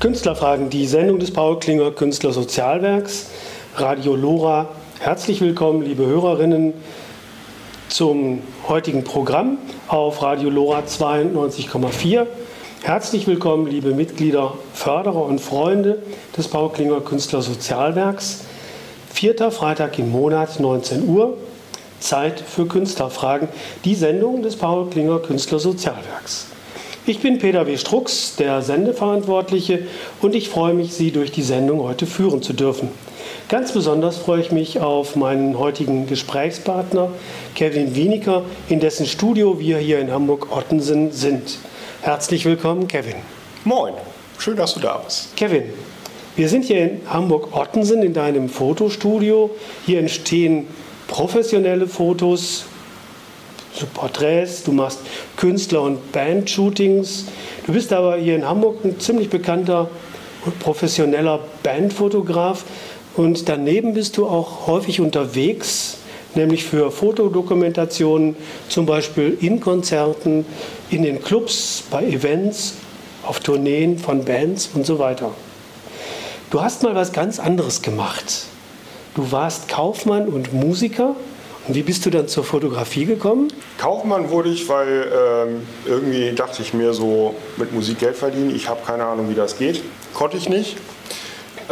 Künstlerfragen, die Sendung des Paul Klinger Künstlersozialwerks, Radio Lora. Herzlich willkommen, liebe Hörerinnen, zum heutigen Programm auf Radio Lora 92,4. Herzlich willkommen, liebe Mitglieder, Förderer und Freunde des Paul Klinger Künstlersozialwerks. Vierter Freitag im Monat, 19 Uhr. Zeit für Künstlerfragen, die Sendung des Paul Klinger Künstlersozialwerks. Ich bin Peter W. Strux, der Sendeverantwortliche, und ich freue mich, Sie durch die Sendung heute führen zu dürfen. Ganz besonders freue ich mich auf meinen heutigen Gesprächspartner Kevin Wieniker, in dessen Studio wir hier in Hamburg-Ottensen sind. Herzlich willkommen, Kevin. Moin, schön, dass du da bist. Kevin, wir sind hier in Hamburg-Ottensen in deinem Fotostudio. Hier entstehen professionelle Fotos, so Porträts, du machst Künstler- und Band-Shootings. Du bist aber hier in Hamburg ein ziemlich bekannter und professioneller Bandfotograf. Und daneben bist du auch häufig unterwegs, nämlich für Fotodokumentationen, zum Beispiel in Konzerten, in den Clubs, bei Events, auf Tourneen von Bands und so weiter. Du hast mal was ganz anderes gemacht. Du warst Kaufmann und Musiker wie bist du dann zur Fotografie gekommen? Kaufmann wurde ich, weil ähm, irgendwie dachte ich mir so, mit Musik Geld verdienen, ich habe keine Ahnung, wie das geht. Konnte ich nicht.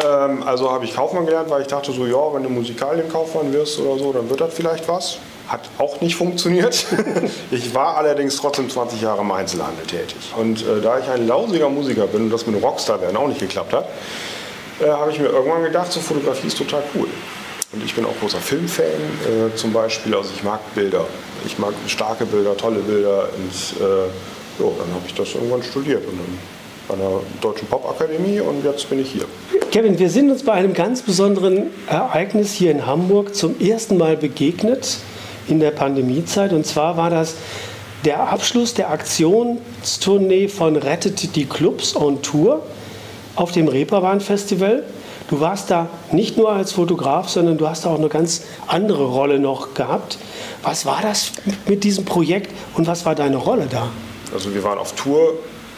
Ähm, also habe ich Kaufmann gelernt, weil ich dachte so, ja, wenn du Musikalienkaufmann wirst oder so, dann wird das vielleicht was. Hat auch nicht funktioniert. ich war allerdings trotzdem 20 Jahre im Einzelhandel tätig. Und äh, da ich ein lausiger Musiker bin und das mit Rockstar werden auch nicht geklappt hat, äh, habe ich mir irgendwann gedacht, so Fotografie ist total cool. Und ich bin auch großer Filmfan, äh, zum Beispiel. Also ich mag Bilder. Ich mag starke Bilder, tolle Bilder. Und äh, jo, dann habe ich das irgendwann studiert und dann an der Deutschen Popakademie und jetzt bin ich hier. Kevin, wir sind uns bei einem ganz besonderen Ereignis hier in Hamburg zum ersten Mal begegnet in der Pandemiezeit. Und zwar war das der Abschluss der Aktionstournee von Rettet die Clubs on Tour auf dem Reeperbahn Festival. Du warst da nicht nur als Fotograf, sondern du hast da auch eine ganz andere Rolle noch gehabt. Was war das mit diesem Projekt und was war deine Rolle da? Also wir waren auf Tour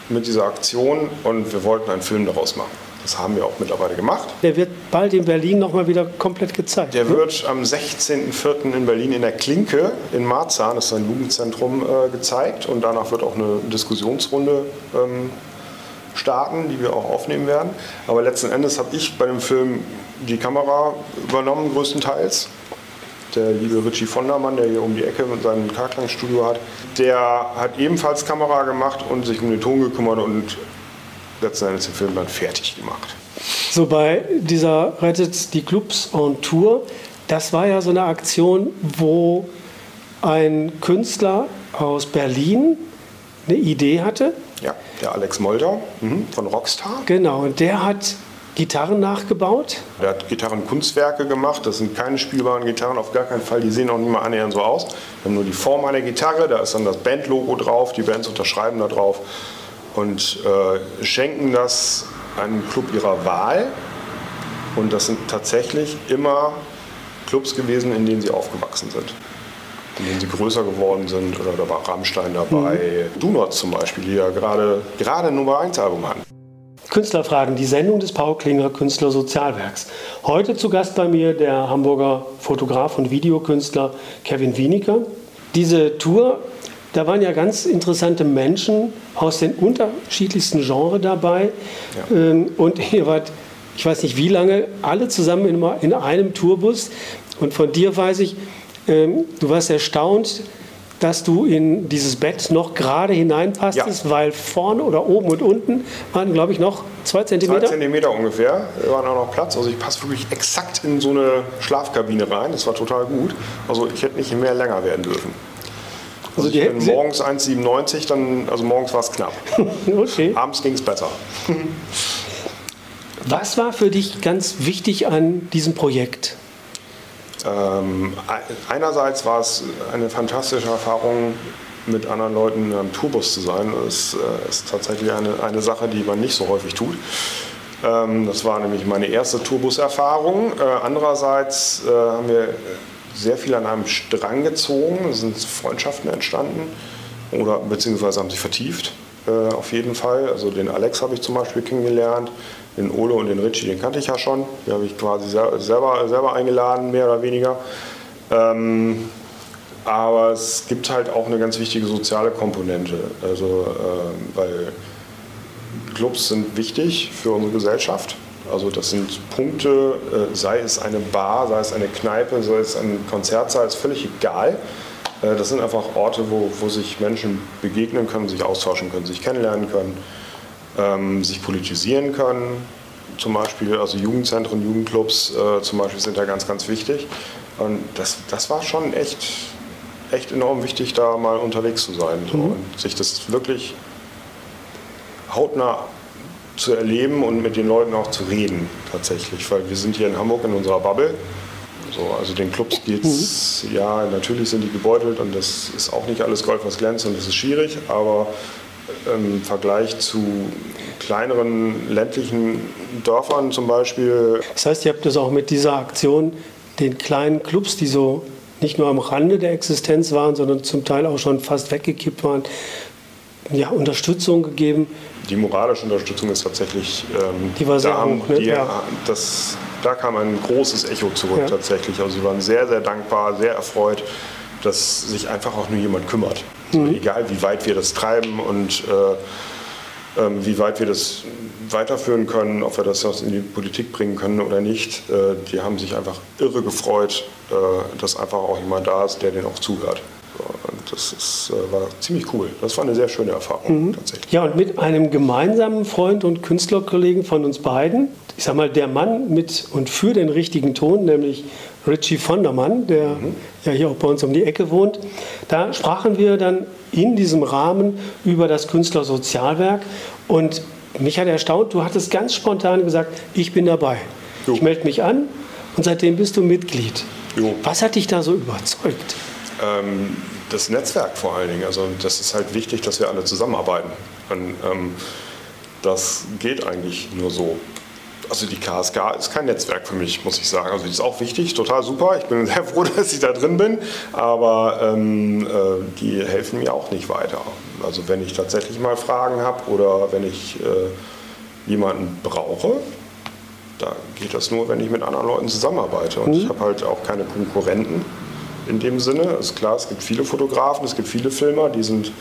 mit dieser Aktion und wir wollten einen Film daraus machen. Das haben wir auch mittlerweile gemacht. Der wird bald in Berlin nochmal wieder komplett gezeigt. Der ne? wird am 16.04. in Berlin in der Klinke in Marzahn, das ist ein Jugendzentrum, äh, gezeigt. Und danach wird auch eine Diskussionsrunde ähm, starten, die wir auch aufnehmen werden. Aber letzten Endes habe ich bei dem Film die Kamera übernommen, größtenteils. Der liebe Richie Vondermann, der hier um die Ecke mit seinem Karklangstudio hat, der hat ebenfalls Kamera gemacht und sich um den Ton gekümmert und letzten Endes den Film dann fertig gemacht. So bei dieser Rettet die Clubs on Tour, das war ja so eine Aktion, wo ein Künstler aus Berlin eine Idee hatte. Der Alex Molder mhm, von Rockstar. Genau, und der hat Gitarren nachgebaut. Der hat Gitarrenkunstwerke gemacht. Das sind keine spielbaren Gitarren, auf gar keinen Fall. Die sehen auch nicht mal annähernd so aus. Wir haben nur die Form einer Gitarre, da ist dann das Bandlogo drauf, die Bands unterschreiben da drauf und äh, schenken das einem Club ihrer Wahl. Und das sind tatsächlich immer Clubs gewesen, in denen sie aufgewachsen sind. In denen sie größer geworden sind. Oder da war Rammstein dabei. Mhm. Donuts zum Beispiel, die ja gerade gerade Nummer 1 Album hatten. Künstlerfragen, die Sendung des Paul Klinger Künstlersozialwerks. Heute zu Gast bei mir der Hamburger Fotograf und Videokünstler Kevin Wieniker. Diese Tour, da waren ja ganz interessante Menschen aus den unterschiedlichsten Genres dabei. Ja. Und ihr wart, ich weiß nicht wie lange, alle zusammen in einem Tourbus. Und von dir weiß ich, du warst erstaunt, dass du in dieses Bett noch gerade hineinpasstest, ja. weil vorne oder oben und unten waren, glaube ich, noch zwei Zentimeter. Zwei Zentimeter ungefähr, da war auch noch Platz. Also ich passe wirklich exakt in so eine Schlafkabine rein. Das war total gut. Also ich hätte nicht mehr länger werden dürfen. Also, Also die ich bin morgens 1,97, dann, also morgens war es knapp. Okay. Abends ging es besser. Was war für dich ganz wichtig an diesem Projekt? Ähm, ei- einerseits war es eine fantastische Erfahrung, mit anderen Leuten in Tourbus zu sein. Das äh, ist tatsächlich eine, eine Sache, die man nicht so häufig tut. Ähm, das war nämlich meine erste Tourbuserfahrung. Äh, andererseits äh, haben wir sehr viel an einem Strang gezogen, es sind Freundschaften entstanden oder beziehungsweise haben sich vertieft. Äh, auf jeden Fall. Also den Alex habe ich zum Beispiel kennengelernt, den Ole und den Richie, den kannte ich ja schon. Die habe ich quasi sel- selber, selber eingeladen, mehr oder weniger. Ähm, aber es gibt halt auch eine ganz wichtige soziale Komponente. Also, ähm, weil Clubs sind wichtig für unsere Gesellschaft. Also das sind Punkte, äh, sei es eine Bar, sei es eine Kneipe, sei es ein Konzertsaal, ist völlig egal. Äh, Das sind einfach Orte, wo, wo sich Menschen begegnen können, sich austauschen können, sich kennenlernen können, ähm, sich politisieren können. Zum Beispiel, also Jugendzentren, Jugendclubs äh, zum Beispiel sind da ganz, ganz wichtig. Und das, das war schon echt, echt enorm wichtig, da mal unterwegs zu sein so, und sich das wirklich hautnah zu erleben und mit den Leuten auch zu reden tatsächlich, weil wir sind hier in Hamburg in unserer Bubble. So, also den Clubs geht's, ja, natürlich sind die gebeutelt und das ist auch nicht alles Gold, was glänzt und das ist schwierig, aber im Vergleich zu kleineren ländlichen Dörfern zum Beispiel, Das heißt, ihr habt das auch mit dieser Aktion den kleinen Clubs, die so nicht nur am Rande der Existenz waren, sondern zum Teil auch schon fast weggekippt waren, ja, Unterstützung gegeben. die moralische Unterstützung ist tatsächlich, ähm, Die war sehr da, hoch, ne? die, Ja. das, da kam ein großes Echo zurück Ja. tatsächlich. Also sie waren sehr, sehr dankbar, sehr erfreut, dass sich einfach auch nur jemand kümmert. Also Mhm. egal wie weit wir das treiben und äh, ähm, wie weit wir das weiterführen können, ob wir das in die Politik bringen können oder nicht. Äh, die haben sich einfach irre gefreut, äh, dass einfach auch jemand da ist, der denen auch zuhört. Und das ist, äh, war ziemlich cool. Das war eine sehr schöne Erfahrung tatsächlich. Ja, und mit einem gemeinsamen Freund und Künstlerkollegen von uns beiden, ich sag mal, der Mann mit und für den richtigen Ton, nämlich Richie Vondermann, der ja hier auch bei uns um die Ecke wohnt, da sprachen wir dann in diesem Rahmen über das Künstlersozialwerk und mich hat erstaunt, du hattest ganz spontan gesagt, ich bin dabei. Jo. Ich melde mich an und seitdem bist du Mitglied. Jo. Was hat dich da so überzeugt? Ähm, das Netzwerk vor allen Dingen. Also das ist halt wichtig, dass wir alle zusammenarbeiten. Und ähm, das geht eigentlich nur so. Also die KSK ist kein Netzwerk für mich, muss ich sagen. Also die ist auch wichtig, total super. Ich bin sehr froh, dass ich da drin bin. Aber ähm, äh, die helfen mir auch nicht weiter. Also wenn ich tatsächlich mal Fragen habe oder wenn ich äh, jemanden brauche, da geht das nur, wenn ich mit anderen Leuten zusammenarbeite. Und ich habe halt auch keine Konkurrenten in dem Sinne. Ist klar, es gibt viele Fotografen, es gibt viele Filmer, die sind,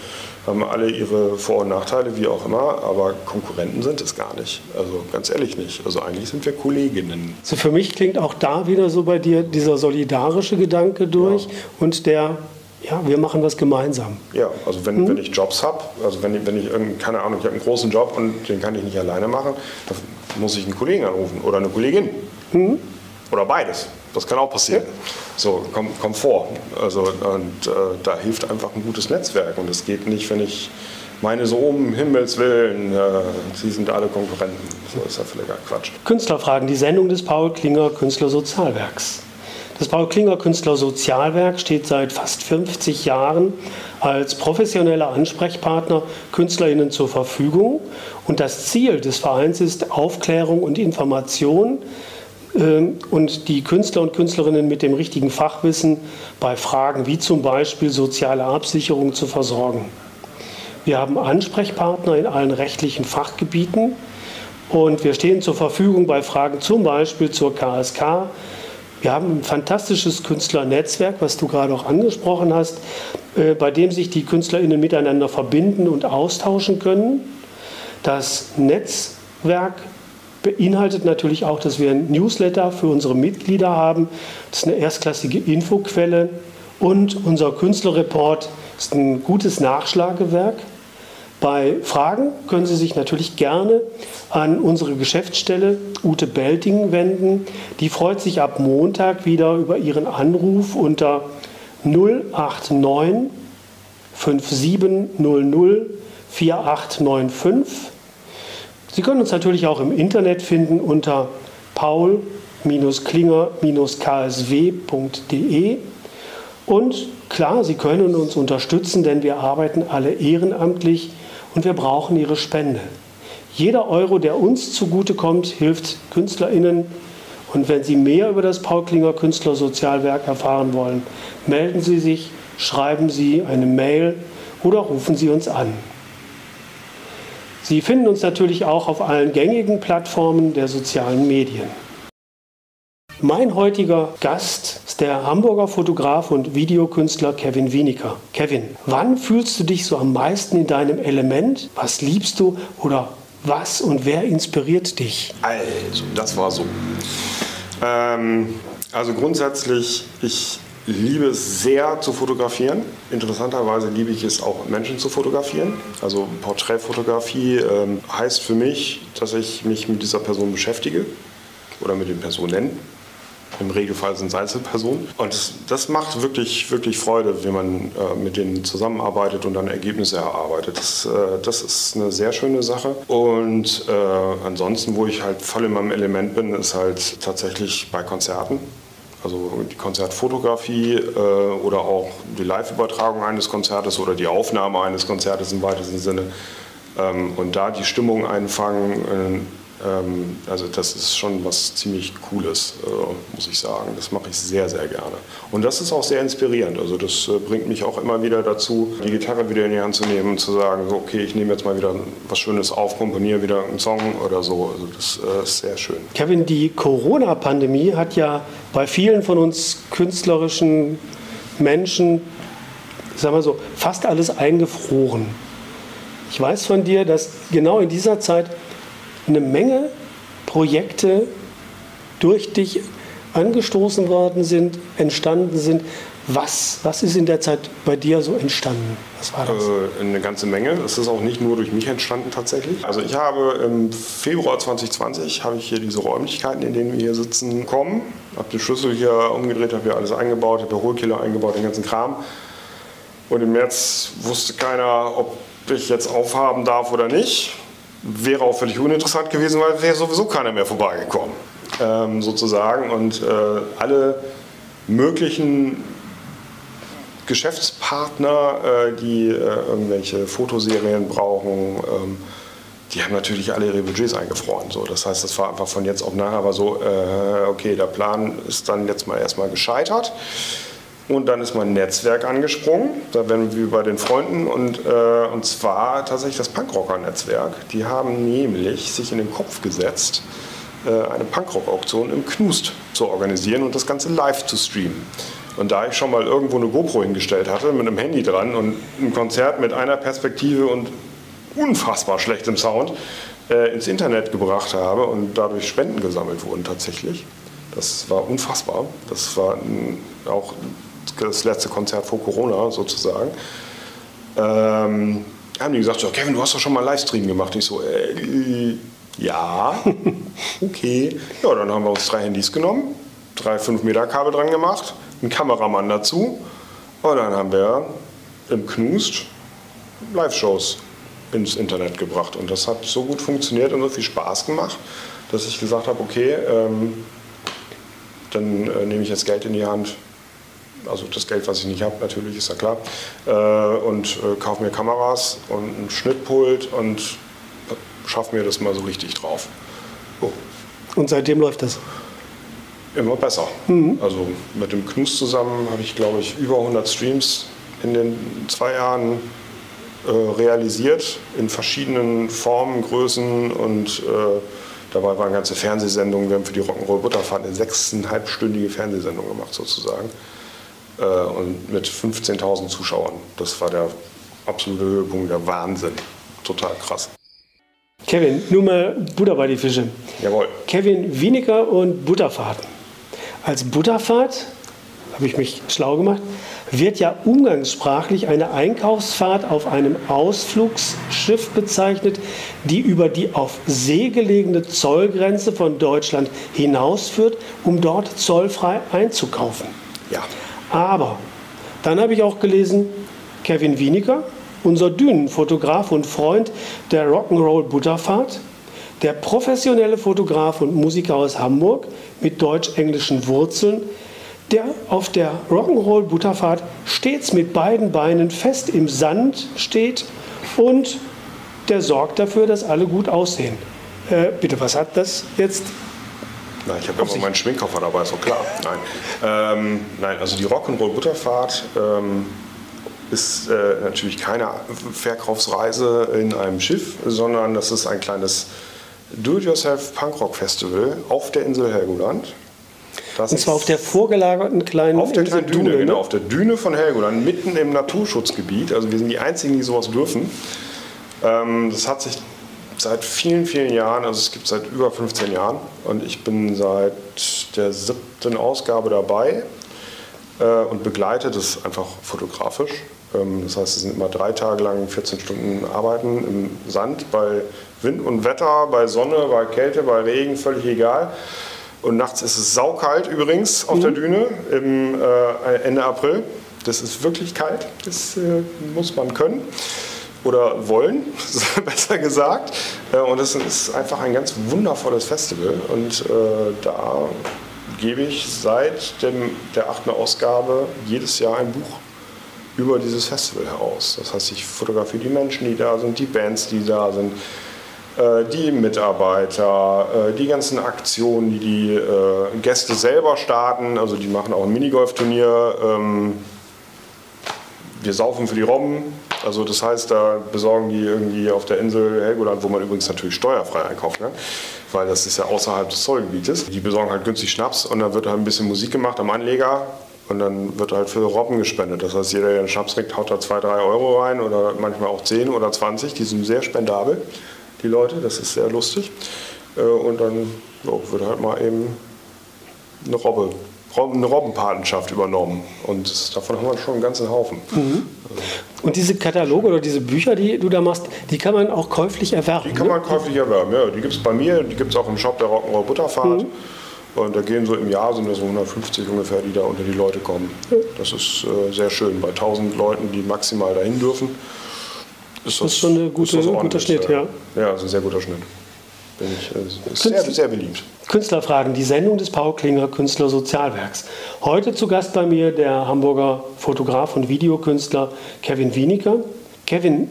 haben alle ihre Vor- und Nachteile, wie auch immer, aber Konkurrenten sind es gar nicht. Also ganz ehrlich nicht. Also eigentlich sind wir Kolleginnen. Also für mich klingt auch da wieder so bei dir dieser solidarische Gedanke durch und der, ja, wir machen was gemeinsam. Ja, also wenn, wenn ich Jobs habe, also wenn, ich- wenn ich keine Ahnung, ich habe einen großen Job und den kann ich nicht alleine machen, dann muss ich einen Kollegen anrufen oder eine Kollegin. Oder beides. Das kann auch passieren. So, kommt, kommt vor. Also, und äh, da hilft einfach ein gutes Netzwerk. Und es geht nicht, wenn ich meine so um Himmels Willen, äh, sie sind alle Konkurrenten. So ist ja völliger Quatsch. Künstlerfragen, die Sendung des Paul Klinger Künstlersozialwerks. Das Paul Klinger Künstlersozialwerk steht seit fast 50 Jahren als professioneller Ansprechpartner KünstlerInnen zur Verfügung. Und das Ziel des Vereins ist Aufklärung und Information und die Künstler und Künstlerinnen mit dem richtigen Fachwissen bei Fragen wie zum Beispiel soziale Absicherung zu versorgen. Wir haben Ansprechpartner in allen rechtlichen Fachgebieten und wir stehen zur Verfügung bei Fragen zum Beispiel zur KSK. Wir haben ein fantastisches Künstlernetzwerk, was du gerade auch angesprochen hast, äh, bei dem sich die KünstlerInnen miteinander verbinden und austauschen können. Das Netzwerk beinhaltet natürlich auch, dass wir ein Newsletter für unsere Mitglieder haben. Das ist eine erstklassige Infoquelle. Und unser Künstlerreport ist ein gutes Nachschlagewerk. Bei Fragen können Sie sich natürlich gerne an unsere Geschäftsstelle Ute Belting wenden. Die freut sich ab Montag wieder über Ihren Anruf unter 089 5700 4895. Sie können uns natürlich auch im Internet finden unter paul-klinger-ksw.de. Und klar, Sie können uns unterstützen, denn wir arbeiten alle ehrenamtlich und wir brauchen Ihre Spende. Jeder Euro, der uns zugutekommt, hilft KünstlerInnen. Und wenn Sie mehr über das Paul Klinger Künstlersozialwerk erfahren wollen, melden Sie sich, schreiben Sie eine Mail oder rufen Sie uns an. Sie finden uns natürlich auch auf allen gängigen Plattformen der sozialen Medien. Mein heutiger Gast ist der Hamburger Fotograf und Videokünstler Kevin Wienecker. Kevin, wann fühlst du dich so am meisten in deinem Element? Was liebst du oder was und wer inspiriert dich? Also, das war so. Ähm, also grundsätzlich, ich liebe es sehr zu fotografieren. Interessanterweise liebe ich es auch, Menschen zu fotografieren. Also Porträtfotografie ähm, heißt für mich, dass ich mich mit dieser Person beschäftige oder mit den Personen. Im Regelfall sind es Einzelpersonen. Und das, das, macht wirklich, wirklich Freude, wenn man äh, mit denen zusammenarbeitet und dann Ergebnisse erarbeitet. Das, äh, das ist eine sehr schöne Sache. Und äh, ansonsten, wo ich halt voll in meinem Element bin, ist halt tatsächlich bei Konzerten. Also die Konzertfotografie äh, oder auch die Live-Übertragung eines Konzertes oder die Aufnahme eines Konzertes im weitesten Sinne. Ähm, und da die Stimmung einfangen, ähm, also das ist schon was ziemlich Cooles, äh, muss ich sagen. Das mache ich sehr, sehr gerne. Und das ist auch sehr inspirierend. Also das äh, bringt mich auch immer wieder dazu, die Gitarre wieder in die Hand zu nehmen und zu sagen, so, okay, ich nehme jetzt mal wieder was Schönes auf, komponiere wieder einen Song oder so. Also das äh, ist sehr schön. Kevin, die Corona-Pandemie hat ja bei vielen von uns künstlerischen Menschen, sagen wir so, fast alles eingefroren. Ich weiß von dir, dass genau in dieser Zeit eine Menge Projekte durch dich angestoßen worden sind, entstanden sind. Was, was ist in der Zeit bei dir so entstanden? Was war das? Äh, eine ganze Menge. Es ist auch nicht nur durch mich entstanden tatsächlich. Also ich habe im Februar 2020 habe ich hier diese Räumlichkeiten, in denen wir hier sitzen, bekommen. Habe den Schlüssel hier umgedreht, habe hier alles eingebaut, habe Hohlkiller eingebaut, den ganzen Kram. Und im März wusste keiner, ob ich jetzt aufhaben darf oder nicht wäre auch völlig uninteressant gewesen, weil wäre sowieso keiner mehr vorbeigekommen, ähm, sozusagen. Und äh, alle möglichen Geschäftspartner, äh, die äh, irgendwelche Fotoserien brauchen, ähm, die haben natürlich alle ihre Budgets eingefroren. So. Das heißt, das war einfach von jetzt auf nachher aber so, äh, okay, der Plan ist dann jetzt mal erstmal gescheitert. Und dann ist mein Netzwerk angesprungen. Da werden wir bei den Freunden und, äh, und zwar tatsächlich das Punkrocker-Netzwerk. Die haben nämlich sich in den Kopf gesetzt, äh, eine Punkrock-Auktion im Knust zu organisieren und das Ganze live zu streamen. Und da ich schon mal irgendwo eine GoPro hingestellt hatte mit einem Handy dran und ein Konzert mit einer Perspektive und unfassbar schlechtem Sound äh, ins Internet gebracht habe und dadurch Spenden gesammelt wurden tatsächlich. Das war unfassbar. Das war auch das letzte Konzert vor Corona sozusagen, ähm, haben die gesagt, so, Kevin, du hast doch schon mal einen Livestream gemacht. Ich so, äh, ja, okay. Ja, dann haben wir uns drei Handys genommen, drei 5 Meter Kabel dran gemacht, einen Kameramann dazu und dann haben wir im Knust Live-Shows ins Internet gebracht. Und das hat so gut funktioniert und so viel Spaß gemacht, dass ich gesagt habe, okay, ähm, dann äh, nehme ich jetzt Geld in die Hand also das Geld, was ich nicht habe, natürlich, ist ja klar, äh, und äh, kaufe mir Kameras und ein Schnittpult und schaffe mir das mal so richtig drauf. So. Und seitdem läuft das? Immer besser. Mhm. Also mit dem Knus zusammen habe ich, glaube ich, über 100 Streams in den zwei Jahren äh, realisiert, in verschiedenen Formen, Größen und äh, dabei waren ganze Fernsehsendungen. Wir haben für die Rock'n'Roll Butterfahrt eine sechseinhalbstündige Fernsehsendung gemacht sozusagen. Äh, und mit 15.000 Zuschauern. Das war der absolute Höhepunkt, der Wahnsinn. Total krass. Kevin, nur mal Butter bei die Fische. Jawohl. Kevin Wienecker und Butterfahrt. Als Butterfahrt, habe ich mich schlau gemacht, wird ja umgangssprachlich eine Einkaufsfahrt auf einem Ausflugsschiff bezeichnet, die über die auf See gelegene Zollgrenze von Deutschland hinausführt, um dort zollfrei einzukaufen. Ja. Aber dann habe ich auch gelesen, Kevin Wieniger, unser Dünenfotograf und Freund der Rock'n'Roll Butterfahrt, der professionelle Fotograf und Musiker aus Hamburg mit deutsch-englischen Wurzeln, der auf der Rock'n'Roll Butterfahrt stets mit beiden Beinen fest im Sand steht und der sorgt dafür, dass alle gut aussehen. Äh, bitte, was hat das jetzt? Nein, ich habe immer meinen Schminkkoffer dabei, ist doch klar. Nein, ähm, nein also die Rock'n'Roll Butterfahrt ähm, ist äh, natürlich keine Verkaufsreise in einem Schiff, sondern das ist ein kleines Do-it-yourself Punkrock Festival auf der Insel Helgoland. Das und zwar auf der vorgelagerten kleinen Auf der kleinen Düne, Düne, genau, auf der Düne von Helgoland, mitten im Naturschutzgebiet. Also wir sind die Einzigen, die sowas dürfen. Ähm, das hat sich seit vielen, vielen Jahren, also es gibt seit über 15 Jahren und ich bin seit der siebten Ausgabe dabei äh, und begleite das einfach fotografisch. Ähm, das heißt, es sind immer drei Tage lang 14 Stunden Arbeiten im Sand bei Wind und Wetter, bei Sonne, bei Kälte, bei Regen, völlig egal. Und nachts ist es saukalt übrigens auf mhm. der Düne im äh, Ende April. Das ist wirklich kalt, das äh, muss man können oder wollen, besser gesagt. Äh, und es ist einfach ein ganz wundervolles Festival. Und äh, da gebe ich seit dem, der achten Ausgabe jedes Jahr ein Buch über dieses Festival heraus. Das heißt, ich fotografiere die Menschen, die da sind, die Bands, die da sind, äh, die Mitarbeiter, die ganzen Aktionen, die die Gäste selber starten. Also die machen auch ein Minigolfturnier. Ähm, wir saufen für die Robben, also das heißt, da besorgen die irgendwie auf der Insel Helgoland, wo man übrigens natürlich steuerfrei einkaufen kann, weil das ist ja außerhalb des Zollgebietes. Die besorgen halt günstig Schnaps und dann wird halt ein bisschen Musik gemacht am Anleger und dann wird halt für Robben gespendet. Das heißt, jeder, der einen Schnaps trinkt, haut da 2, 3 Euro rein oder manchmal auch 10 oder 20. Die sind sehr spendabel, die Leute, das ist sehr lustig. Äh, und dann wird halt mal eben eine Robbe eine Robbenpatenschaft übernommen. Und davon haben wir schon einen ganzen Haufen. Mhm. Und diese Kataloge oder diese Bücher, die du da machst, die kann man auch käuflich erwerben? Die kann man ne? käuflich erwerben, ja. Die gibt es bei mir, die gibt es auch im Shop der Rock'n'Roll Butterfahrt. Mhm. Und da gehen so im Jahr sind das so 150 ungefähr, die da unter die Leute kommen. Das ist äh, sehr schön. Bei 1000 Leuten, die maximal dahin dürfen, ist das, das ist schon ein guter Schnitt, ja. Ja, ist ein sehr guter Schnitt. Bin ich, äh, sehr, sehr beliebt. Künstlerfragen, die Sendung des Paul Klinger Künstler Sozialwerks. Heute zu Gast bei mir der Hamburger Fotograf und Videokünstler Kevin Wieniker. Kevin,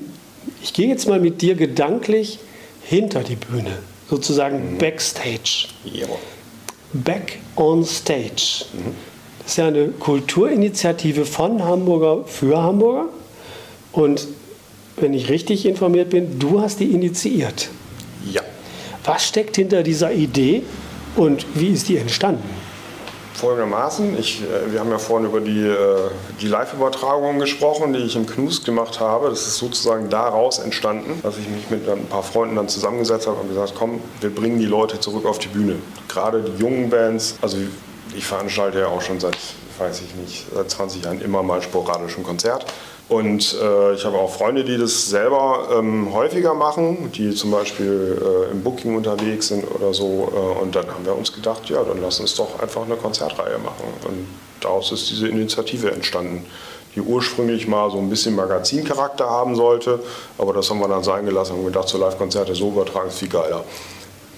ich gehe jetzt mal mit dir gedanklich hinter die Bühne, sozusagen mhm. Backstage. Ja. Back on Stage. Mhm. Das ist ja eine Kulturinitiative von Hamburger für Hamburger. Und wenn ich richtig informiert bin, du hast die initiiert. Was steckt hinter dieser Idee und wie ist die entstanden? Folgendermaßen, ich, äh, wir haben ja vorhin über die, äh, die Live-Übertragung gesprochen, die ich im Knust gemacht habe. Das ist sozusagen daraus entstanden, dass ich mich mit ein paar Freunden dann zusammengesetzt habe und gesagt, komm, wir bringen die Leute zurück auf die Bühne. Gerade die jungen Bands, also ich veranstalte ja auch schon seit, weiß ich nicht, seit 20 Jahren immer mal sporadisch ein Konzert. Und äh, ich habe auch Freunde, die das selber ähm, häufiger machen, die zum Beispiel äh, im Booking unterwegs sind oder so. Äh, und dann haben wir uns gedacht, ja, dann lass uns doch einfach eine Konzertreihe machen. Und daraus ist diese Initiative entstanden, die ursprünglich mal so ein bisschen Magazincharakter haben sollte. Aber das haben wir dann sein gelassen und gedacht, so Live-Konzerte so übertragen ist viel geiler.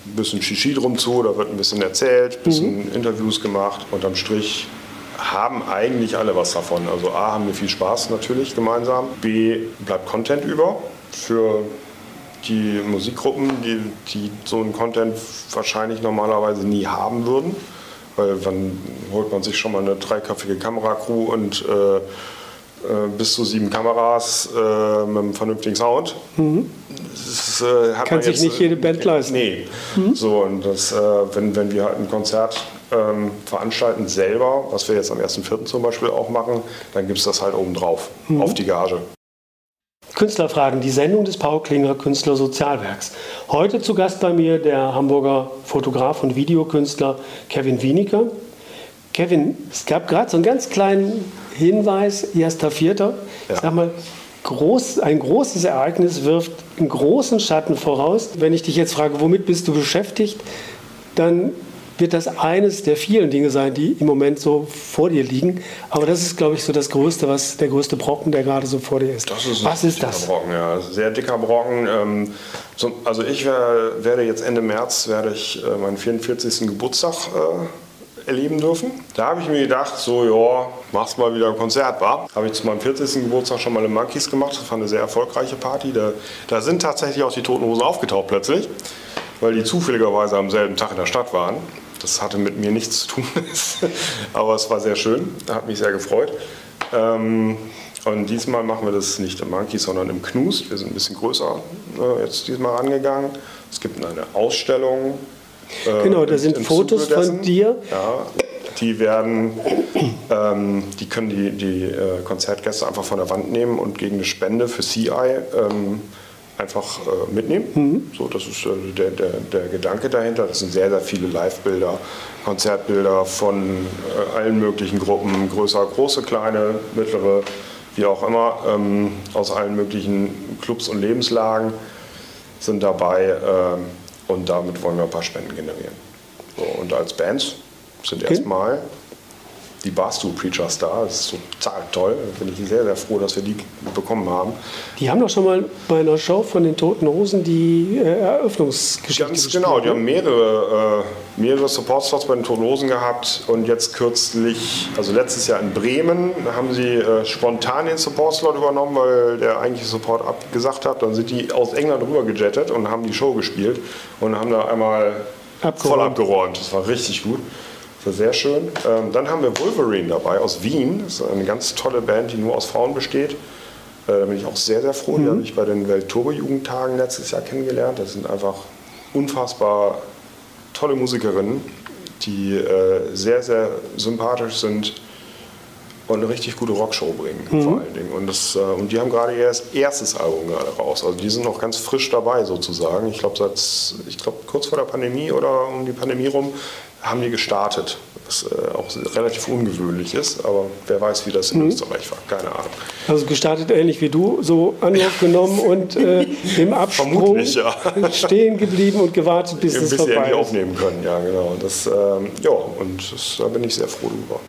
Ein bisschen Shishi drum zu, da wird ein bisschen erzählt, ein bisschen mhm. Interviews gemacht. Unterm Strich haben eigentlich alle was davon. Also A, haben wir viel Spaß natürlich gemeinsam. B, bleibt Content über für die Musikgruppen, die, die so einen Content wahrscheinlich normalerweise nie haben würden. Weil dann holt man sich schon mal eine dreiköpfige Kameracrew und äh, bis zu sieben Kameras äh, mit einem vernünftigen Sound. Mhm. Das, äh, Kann sich jetzt, nicht jede Band leisten. Nee. Mhm. So, und das, äh, wenn, wenn wir halt ein Konzert ähm, veranstalten selber, was wir jetzt am 1.4. zum Beispiel auch machen, dann gibt es das halt obendrauf, mhm. auf die Gage. Künstlerfragen, die Sendung des Paul Klinger Künstler Sozialwerks. Heute zu Gast bei mir der Hamburger Fotograf und Videokünstler Kevin Wieniker. Kevin, es gab gerade so einen ganz kleinen Hinweis, 1.4. Ja. Ich sag mal, groß, ein großes Ereignis wirft einen großen Schatten voraus. Wenn ich dich jetzt frage, womit bist du beschäftigt, dann wird das eines der vielen Dinge sein, die im Moment so vor dir liegen. Aber das ist, glaube ich, so das Größte, was der größte Brocken, der gerade so vor dir ist. Ist was ist das? Brocken, ja, sehr dicker Brocken. Ähm, also ich wär, werde jetzt Ende März werde ich äh, meinen 44. Geburtstag äh, erleben dürfen. Da habe ich mir gedacht, so ja, machst mal wieder ein Konzert, war. Habe ich zu meinem 40. Geburtstag schon mal im Monkeys gemacht. Das war eine sehr erfolgreiche Party. Da, da sind tatsächlich auch die Toten Hosen aufgetaucht plötzlich, weil die zufälligerweise am selben Tag in der Stadt waren. Das hatte mit mir nichts zu tun, aber es war sehr schön, hat mich sehr gefreut. Ähm, und diesmal machen wir das nicht im Monkey, sondern im Knust. Wir sind ein bisschen größer äh, jetzt diesmal angegangen. Es gibt eine Ausstellung. Äh, genau, da sind Fotos von dir. Ja, die werden, ähm, die können die, die äh, Konzertgäste einfach von der Wand nehmen und gegen eine Spende für CI ähm, einfach äh, mitnehmen. Mhm. So, das ist äh, der, der, der Gedanke dahinter. Das sind sehr, sehr viele Live-Bilder, Konzertbilder von äh, allen möglichen Gruppen, größer, große, kleine, mittlere, wie auch immer, ähm, aus allen möglichen Clubs und Lebenslagen sind dabei ähm, und damit wollen wir ein paar Spenden generieren. So, und als Bands sind okay. erstmal die Barstool Preachers da. Das ist total toll. Da bin ich sehr, sehr froh, dass wir die bekommen haben. Die haben doch schon mal bei einer Show von den Toten Hosen die äh, Eröffnungsgeschichte Ganz genau, die haben mehrere, äh, mehrere Support-Slots bei den Toten Hosen gehabt und jetzt kürzlich, also letztes Jahr in Bremen, haben sie äh, spontan den Support-Slot übernommen, weil der eigentliche Support abgesagt hat. Dann sind die aus England rüber gejettet und haben die Show gespielt und haben da einmal abgeräumt. voll abgeräumt. Das war richtig gut. Das war sehr schön. Ähm, dann haben wir Wolverine dabei aus Wien. Das ist eine ganz tolle Band, die nur aus Frauen besteht. Äh, da bin ich auch sehr, sehr froh. Mhm. Die habe ich bei den Weltturbo-Jugendtagen letztes Jahr kennengelernt. Das sind einfach unfassbar tolle Musikerinnen, die äh, sehr, sehr sympathisch sind und eine richtig gute Rockshow bringen, mhm. vor allen Dingen. Und, das, äh, und die haben gerade ihr erstes Album gerade raus. Also die sind noch ganz frisch dabei sozusagen. Ich glaube, seit ich glaube kurz vor der Pandemie oder um die Pandemie rum haben die gestartet, was äh, auch relativ ungewöhnlich ist, aber wer weiß, wie das in mhm. Österreich war, keine Ahnung. Also gestartet ähnlich wie du, so Anlauf genommen und äh, im Absprung ja. stehen geblieben und gewartet, bis es vorbei ist. aufnehmen können, ja genau. Das, ähm, ja, und das, da bin ich sehr froh drüber.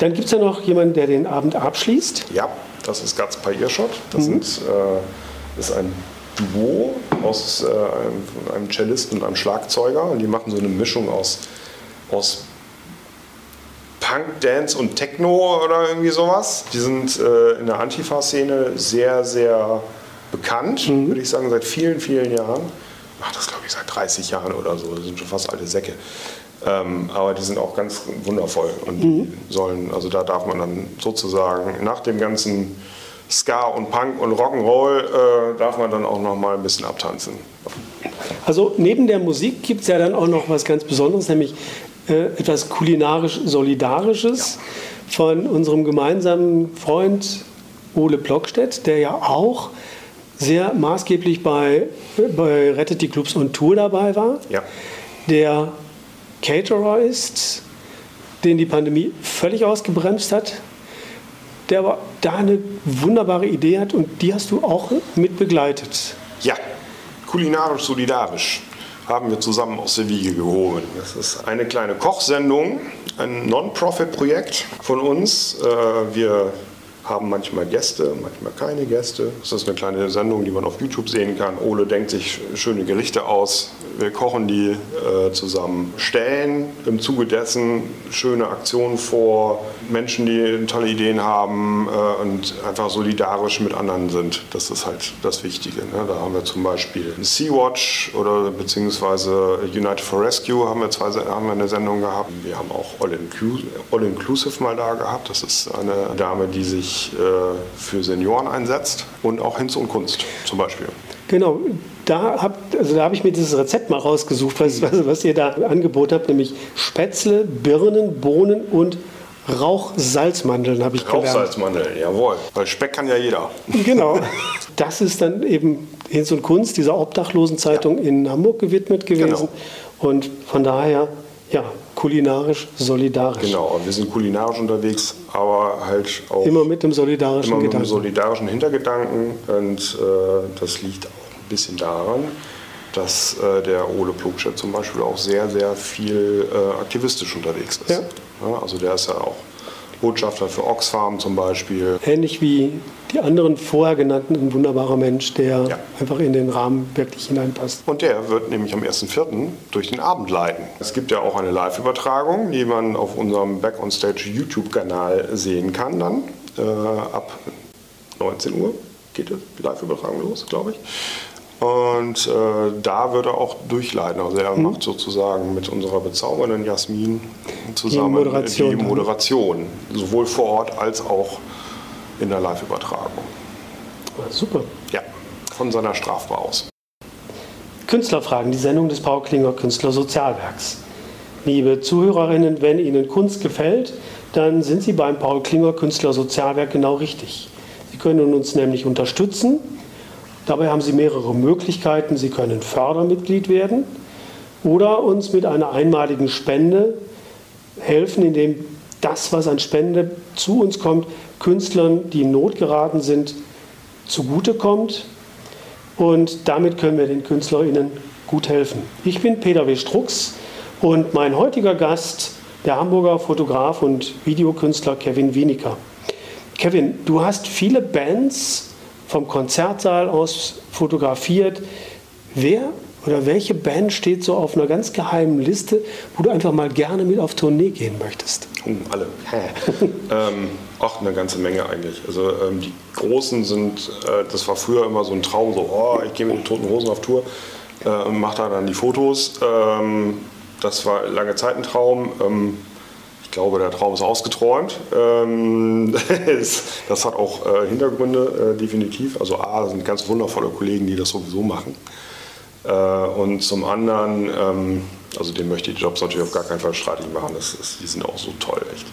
Dann gibt es ja noch jemanden, der den Abend abschließt. Ja, das ist Gats Paierschott. Das mhm. sind, äh, ist ein Duo aus äh, einem, einem Cellisten und einem Schlagzeuger und die machen so eine Mischung aus aus Punk, Dance und Techno oder irgendwie sowas. Die sind äh, in der Antifa-Szene sehr, sehr bekannt, mhm. würde ich sagen, seit vielen, vielen Jahren. Ach, das glaube ich seit 30 Jahren oder so. Das sind schon fast alte Säcke. Ähm, aber die sind auch ganz wundervoll und mhm. sollen, also da darf man dann sozusagen nach dem ganzen Ska und Punk und Rock'n'Roll äh, darf man dann auch noch mal ein bisschen abtanzen. Also neben der Musik gibt es ja dann auch noch was ganz Besonderes, nämlich äh, etwas kulinarisch-solidarisches ja. von unserem gemeinsamen Freund Ole Blockstedt, der ja auch sehr maßgeblich bei, bei Rettet die Clubs on Tour dabei war, ja. der Caterer ist, den die Pandemie völlig ausgebremst hat, der aber da eine wunderbare Idee hat und die hast du auch mit begleitet. Ja, kulinarisch solidarisch haben wir zusammen aus der Wiege gehoben. Das ist eine kleine Kochsendung, ein Non-Profit-Projekt von uns. Äh, wir haben manchmal Gäste, manchmal keine Gäste. Das ist eine kleine Sendung, die man auf YouTube sehen kann. Ole denkt sich schöne Gerichte aus. Wir kochen die äh, zusammen, stellen im Zuge dessen schöne Aktionen vor, Menschen, die tolle Ideen haben äh, und einfach solidarisch mit anderen sind. Das ist halt das Wichtige. Ne? Da haben wir zum Beispiel Sea-Watch oder beziehungsweise United for Rescue haben wir, zwei, haben wir eine Sendung gehabt. Wir haben auch All, Inclusive, All Inclusive mal da gehabt. Das ist eine Dame, die sich äh, für Senioren einsetzt und auch Hinz und Kunst zum Beispiel. Genau, da habe also da hab ich mir dieses Rezept mal rausgesucht, was, was, ihr da angeboten habt, nämlich Spätzle, Birnen, Bohnen und Rauchsalzmandeln habe ich gelernt. Rauchsalzmandeln, jawohl. Weil Speck kann ja jeder. Genau. Das ist dann eben Hinz und Kunst, dieser Obdachlosenzeitung ja. in Hamburg gewidmet gewesen. Genau. Und von daher, ja, kulinarisch solidarisch. Genau, wir sind kulinarisch unterwegs, aber halt auch. Immer mit dem solidarischen immer mit dem solidarischen Hintergedanken. Und äh, das liegt auch ein bisschen daran, dass äh, der Ole Plugstedt zum Beispiel auch sehr, sehr viel äh, aktivistisch unterwegs ist. Ja. Ja, also der ist ja auch Botschafter für Oxfam zum Beispiel. Ähnlich wie die anderen vorher genannten, ein wunderbarer Mensch, der Ja. einfach in den Rahmen wirklich hineinpasst. Und der wird nämlich am 1.4. durch den Abend leiten. Es gibt ja auch eine Live-Übertragung, die man auf unserem Back on Stage YouTube-Kanal sehen kann dann. Äh, ab 19 Uhr geht die Live-Übertragung los, glaube ich. Und äh, da wird er auch durchleiten. Also er macht sozusagen mit unserer bezaubernden Jasmin zusammen Moderation die dann. Moderation, sowohl vor Ort als auch in der Live-Übertragung. Ah, Super. Ja, von seiner Strafbar aus. Künstlerfragen, die Sendung des Paul Klinger Künstler Sozialwerks. Liebe Zuhörerinnen, wenn Ihnen Kunst gefällt, dann sind Sie beim Paul Klinger Künstler Sozialwerk genau richtig. Sie können uns nämlich unterstützen. Dabei haben Sie mehrere Möglichkeiten. Sie können Fördermitglied werden oder uns mit einer einmaligen Spende helfen, indem das, was an Spende zu uns kommt, Künstlern, die in Not geraten sind, zugutekommt. Und damit können wir den KünstlerInnen gut helfen. Ich bin Peter W. Strux und mein heutiger Gast, der Hamburger Fotograf und Videokünstler Kevin Wienecker. Kevin, du hast viele Bands vom Konzertsaal aus fotografiert. Wer oder welche Band steht so auf einer ganz geheimen Liste, wo du einfach mal gerne mit auf Tournee gehen möchtest? Oh, alle. ähm, ach, eine ganze Menge eigentlich. Also ähm, die Großen sind, äh, das war früher immer so ein Traum, so, oh, ich gehe mit den Toten Hosen auf Tour äh, und mache da dann die Fotos. Ähm, das war lange Zeit ein Traum. Ähm, ich glaube, der Traum ist ausgeträumt. Ähm, das hat auch äh, Hintergründe, äh, definitiv. Also A, das sind ganz wundervolle Kollegen, die das sowieso machen. Äh, und zum anderen, ähm, also den möchte ich die Jobs natürlich auf gar keinen Fall streitig machen, das ist, die sind auch so toll, echt.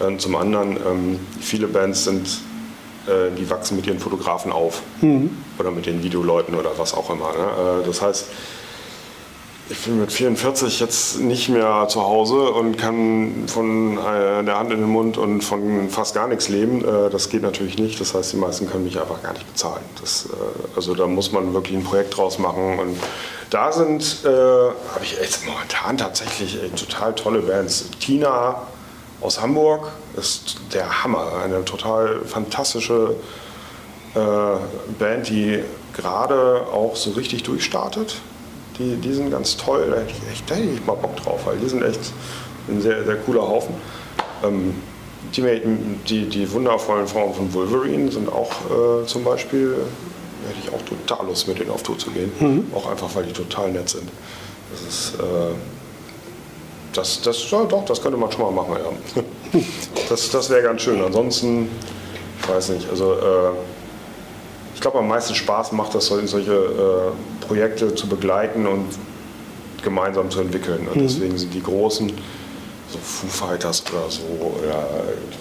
Äh, und zum anderen, ähm, viele Bands sind, äh, die wachsen mit ihren Fotografen auf oder mit den Videoleuten oder was auch immer. Ne? Äh, das heißt, ich bin mit 44 jetzt nicht mehr zu Hause und kann von äh, der Hand in den Mund und von fast gar nichts leben. Äh, das geht natürlich nicht. Das heißt, die meisten können mich einfach gar nicht bezahlen. Das, äh, also da muss man wirklich ein Projekt draus machen. Und da sind, äh, habe ich jetzt momentan tatsächlich total tolle Bands. Tina aus Hamburg ist der Hammer. Eine total fantastische äh, Band, die gerade auch so richtig durchstartet. Die, die sind ganz toll, da hätte ich, echt, da hätte ich mal Bock drauf, weil die sind echt ein sehr, sehr cooler Haufen. Ähm, die, die, die wundervollen Frauen von Wolverine sind auch äh, zum Beispiel, da hätte ich auch total Lust mit denen auf Tour zu gehen. Auch einfach, weil die total nett sind. Das ist, äh, das, das, ja, doch, das könnte man schon mal machen, ja. Das, das wäre ganz schön. Ansonsten, ich weiß nicht, also äh, ich glaube, am meisten Spaß macht das, solche, äh, Projekte zu begleiten und gemeinsam zu entwickeln. Und deswegen sind die großen, so Foo Fighters oder so, oder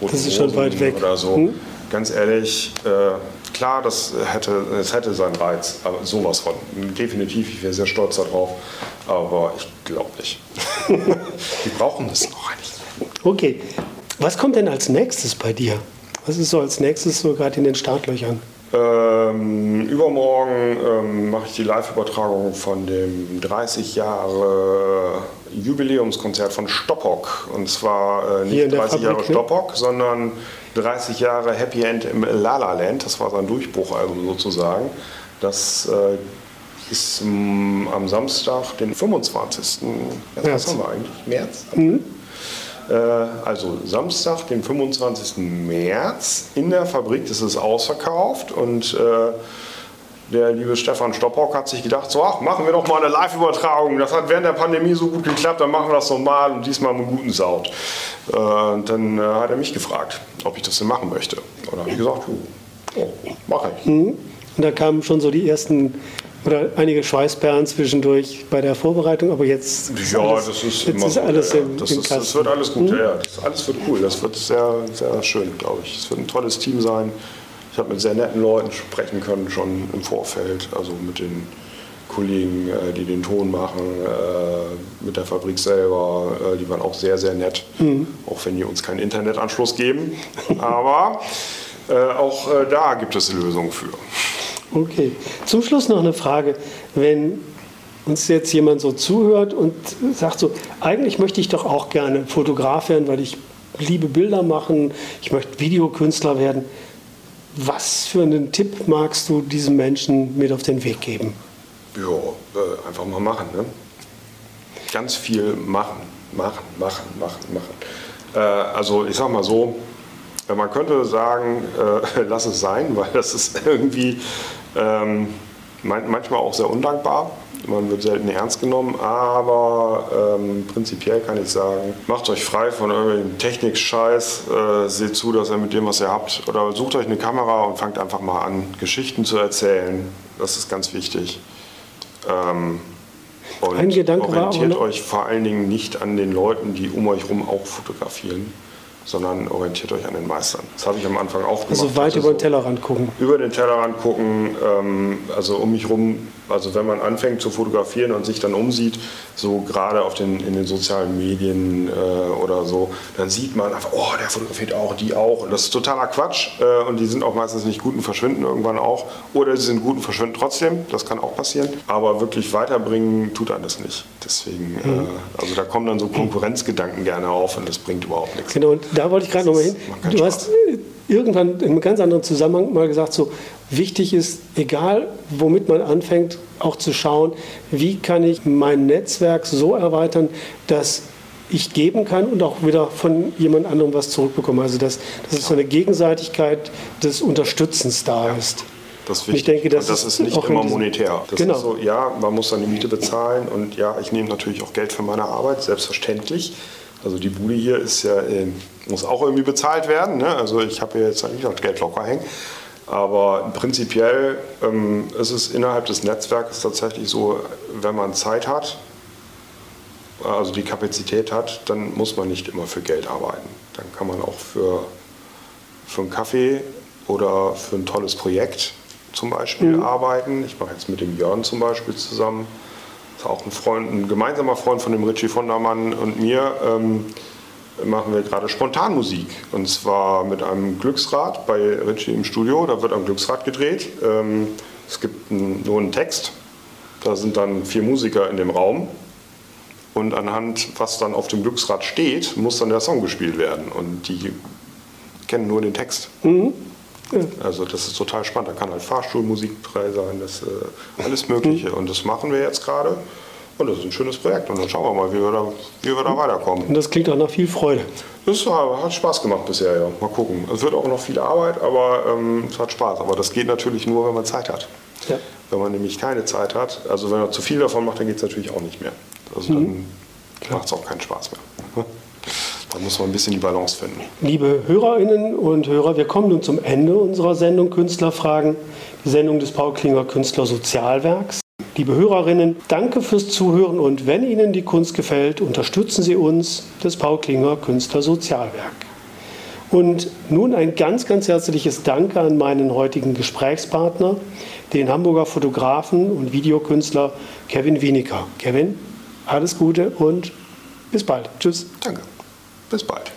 Rote Das ist schon weit weg. Oder so. Hm? Ganz ehrlich, äh, klar, das hätte, es hätte seinen Reiz, aber sowas von. Definitiv, ich wäre sehr stolz darauf, aber ich glaube nicht. die brauchen das noch nicht. Okay, was kommt denn als nächstes bei dir? Was ist so als nächstes so gerade in den Startlöchern? Ähm, übermorgen ähm, mache ich die Live-Übertragung von dem 30 Jahre Jubiläumskonzert von Stoppock. Und zwar äh, nicht der 30 Jahre Fabrik, ne? Stoppock, sondern 30 Jahre Happy End im La La Land. Das war sein Durchbruchalbum sozusagen. Das äh, ist ähm, am Samstag, den 25. Ja, März. Was haben wir eigentlich? März? Äh, also Samstag, den 25. März in der Fabrik. Das ist ausverkauft und äh, der liebe Stefan Stoppock hat sich gedacht, so ach, machen wir doch mal eine Live-Übertragung. Das hat während der Pandemie so gut geklappt, dann machen wir das nochmal und diesmal mit guten Sound. Äh, und dann äh, hat er mich gefragt, ob ich das denn machen möchte. Und da habe ich gesagt, oh, mache ich. Und da kamen schon so die ersten oder einige Schweißperlen zwischendurch bei der Vorbereitung, aber jetzt ist Ja, alles, das ist immer alles ja, im, das, im ist, das wird alles gut, ja, ja. Das, alles wird cool. Das wird sehr, sehr schön, glaube ich. Es wird ein tolles Team sein. Ich habe mit sehr netten Leuten sprechen können schon im Vorfeld, also mit den Kollegen, äh, die den Ton machen, äh, mit der Fabrik selber. Äh, die waren auch sehr, sehr nett, auch wenn die uns keinen Internetanschluss geben. Aber auch da gibt es Lösungen für. Okay. Zum Schluss noch eine Frage. Wenn uns jetzt jemand so zuhört und sagt so, eigentlich möchte ich doch auch gerne Fotograf werden, weil ich liebe Bilder machen, ich möchte Videokünstler werden. Was für einen Tipp magst du diesen Menschen mit auf den Weg geben? Ja, äh, einfach mal machen. Ne? Ganz viel machen, machen, machen, machen, machen. Äh, also ich sag mal so, äh, man könnte sagen, lass es sein, weil das ist irgendwie ähm, manchmal auch sehr undankbar. Man wird selten ernst genommen, aber ähm, prinzipiell kann ich sagen, macht euch frei von irgendwelchen Technik-Scheiß, äh, seht zu, dass ihr mit dem, was ihr habt, oder sucht euch eine Kamera und fangt einfach mal an, Geschichten zu erzählen. Das ist ganz wichtig. Ähm, und Ein Gedanke orientiert war euch vor allen Dingen nicht an den Leuten, die um euch herum auch fotografieren, sondern orientiert euch an den Meistern. Das habe ich am Anfang auch gemacht. Also weit Also über den Tellerrand gucken. über den Tellerrand gucken, ähm, also um mich rum, also wenn man anfängt zu fotografieren und sich dann umsieht, so gerade auf den, in den sozialen Medien äh, oder so, dann sieht man einfach, oh, der fotografiert auch, die auch. Und das ist totaler Quatsch äh, und die sind auch meistens nicht gut und verschwinden irgendwann auch. Oder sie sind gut und verschwinden trotzdem, das kann auch passieren. Aber wirklich weiterbringen tut einen das nicht. Deswegen, äh, also da kommen dann so Konkurrenzgedanken gerne auf und das bringt überhaupt nichts. Genau, und da wollte ich gerade nochmal hin. Du hast äh, irgendwann in einem ganz anderen Zusammenhang mal gesagt, so wichtig ist, egal womit man anfängt, auch zu schauen, wie kann ich mein Netzwerk so erweitern, dass ich geben kann und auch wieder von jemand anderem was zurückbekomme. Also dass, dass es so eine Gegenseitigkeit des Unterstützens da ist. Das ich denke, das das ist ist nicht immer monetär. Das Genau. ist so, ja, man muss dann die Miete bezahlen und ja, ich nehme natürlich auch Geld für meine Arbeit, selbstverständlich. Also die Bude hier ist ja, äh, muss auch irgendwie bezahlt werden. Ne? Also ich habe hier jetzt eigentlich auch Geld locker hängen. Aber prinzipiell ähm, ist es innerhalb des Netzwerkes tatsächlich so, wenn man Zeit hat, also die Kapazität hat, dann muss man nicht immer für Geld arbeiten. Dann kann man auch für, für einen Kaffee oder für ein tolles Projekt zum Beispiel arbeiten. Ich mache jetzt mit dem Jörn zum Beispiel zusammen, ist auch ein Freund, ein gemeinsamer Freund von dem Richie Vondermann und mir, ähm, machen wir gerade Spontanmusik. Und zwar mit einem Glücksrad bei Richie im Studio. Da wird am Glücksrad gedreht. Ähm, es gibt n- nur einen Text. Da sind dann vier Musiker in dem Raum. Und anhand, was dann auf dem Glücksrad steht, muss dann der Song gespielt werden. Und die kennen nur den Text. Also das ist total spannend. Da kann halt Fahrstuhlmusik dabei sein, das äh, alles Mögliche. Und das machen wir jetzt gerade. Und das ist ein schönes Projekt. Und dann schauen wir mal, wie wir da, wie wir da weiterkommen. Und das klingt auch nach viel Freude. Das war, hat Spaß gemacht bisher, ja. Mal gucken. Es wird auch noch viel Arbeit, aber ähm, es hat Spaß. Aber das geht natürlich nur, wenn man Zeit hat. Ja. Wenn man nämlich keine Zeit hat, also wenn man zu viel davon macht, dann geht es natürlich auch nicht mehr. Also dann macht es auch keinen Spaß mehr. Da muss man ein bisschen die Balance finden. Liebe Hörerinnen und Hörer, wir kommen nun zum Ende unserer Sendung Künstlerfragen, die Sendung des Paul Klinger Künstler Sozialwerks. Liebe Hörerinnen, danke fürs Zuhören und wenn Ihnen die Kunst gefällt, unterstützen Sie uns, das Paul Klinger Künstler Sozialwerk. Und nun ein ganz, ganz herzliches Danke an meinen heutigen Gesprächspartner, den Hamburger Fotografen und Videokünstler Kevin Wienecker. Kevin, alles Gute und bis bald. Tschüss. Danke. Bis bald.